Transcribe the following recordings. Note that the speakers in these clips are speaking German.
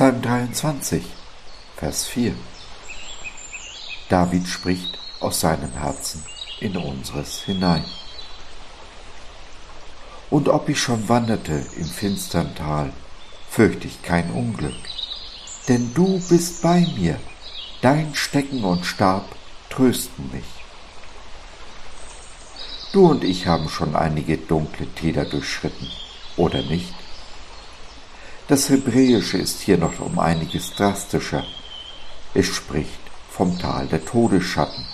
29, Vers 4. David spricht aus seinem Herzen in unseres hinein. Und ob ich schon wanderte im finstern Tal, fürchte ich kein Unglück, denn du bist bei mir, dein Stecken und Stab trösten mich. Du und ich haben schon einige dunkle Täler durchschritten, oder nicht? Das Hebräische ist hier noch um einiges drastischer. Es spricht vom Tal der Todesschatten.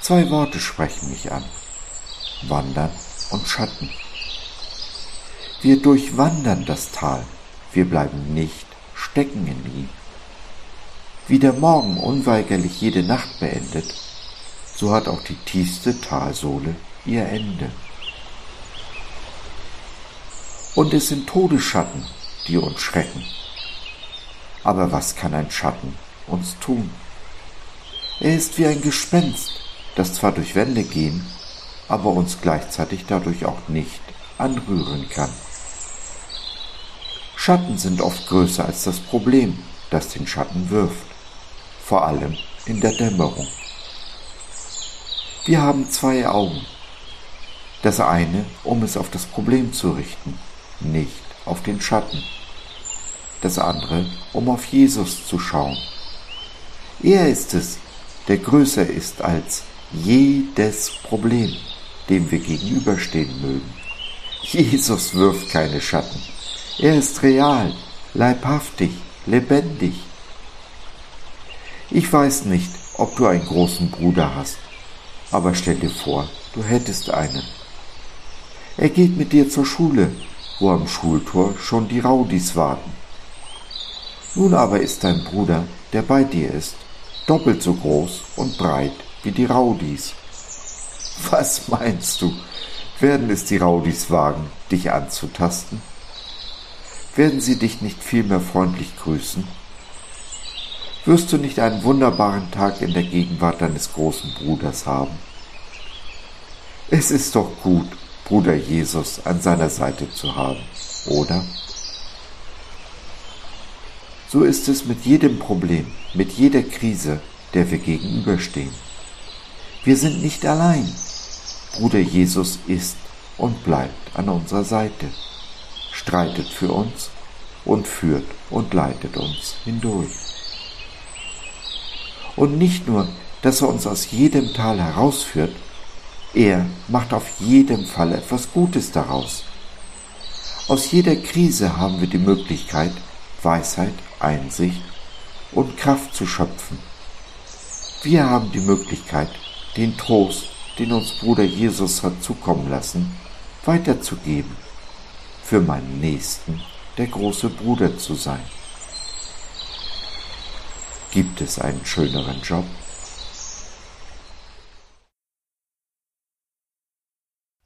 Zwei Worte sprechen mich an. Wandern und Schatten. Wir durchwandern das Tal, wir bleiben nicht stecken in ihm. Wie der Morgen unweigerlich jede Nacht beendet, so hat auch die tiefste Talsohle ihr Ende. Und es sind Todesschatten, die uns schrecken. Aber was kann ein Schatten uns tun? Er ist wie ein Gespenst, das zwar durch Wände gehen, aber uns gleichzeitig dadurch auch nicht anrühren kann. Schatten sind oft größer als das Problem, das den Schatten wirft, vor allem in der Dämmerung. Wir haben zwei Augen. Das eine, um es auf das Problem zu richten, nicht auf den Schatten. Das andere, um auf Jesus zu schauen. Er ist es, der größer ist als jedes Problem, dem wir gegenüberstehen mögen. Jesus wirft keine Schatten. Er ist real, leibhaftig, lebendig. Ich weiß nicht, ob du einen großen Bruder hast, aber stell dir vor, du hättest einen. Er geht mit dir zur Schule, wo am Schultor schon die Raudis warten. Nun aber ist dein Bruder, der bei dir ist, doppelt so groß und breit wie die Raudis. Was meinst du? Werden es die Raudis wagen, dich anzutasten? Werden sie dich nicht vielmehr freundlich grüßen? wirst du nicht einen wunderbaren Tag in der Gegenwart deines großen Bruders haben. Es ist doch gut, Bruder Jesus an seiner Seite zu haben, oder? So ist es mit jedem Problem, mit jeder Krise, der wir gegenüberstehen. Wir sind nicht allein. Bruder Jesus ist und bleibt an unserer Seite, streitet für uns und führt und leitet uns hindurch. Und nicht nur, dass er uns aus jedem Tal herausführt, er macht auf jeden Fall etwas Gutes daraus. Aus jeder Krise haben wir die Möglichkeit, Weisheit, Einsicht und Kraft zu schöpfen. Wir haben die Möglichkeit, den Trost, den uns Bruder Jesus hat zukommen lassen, weiterzugeben, für meinen Nächsten der große Bruder zu sein. Gibt es einen schöneren Job?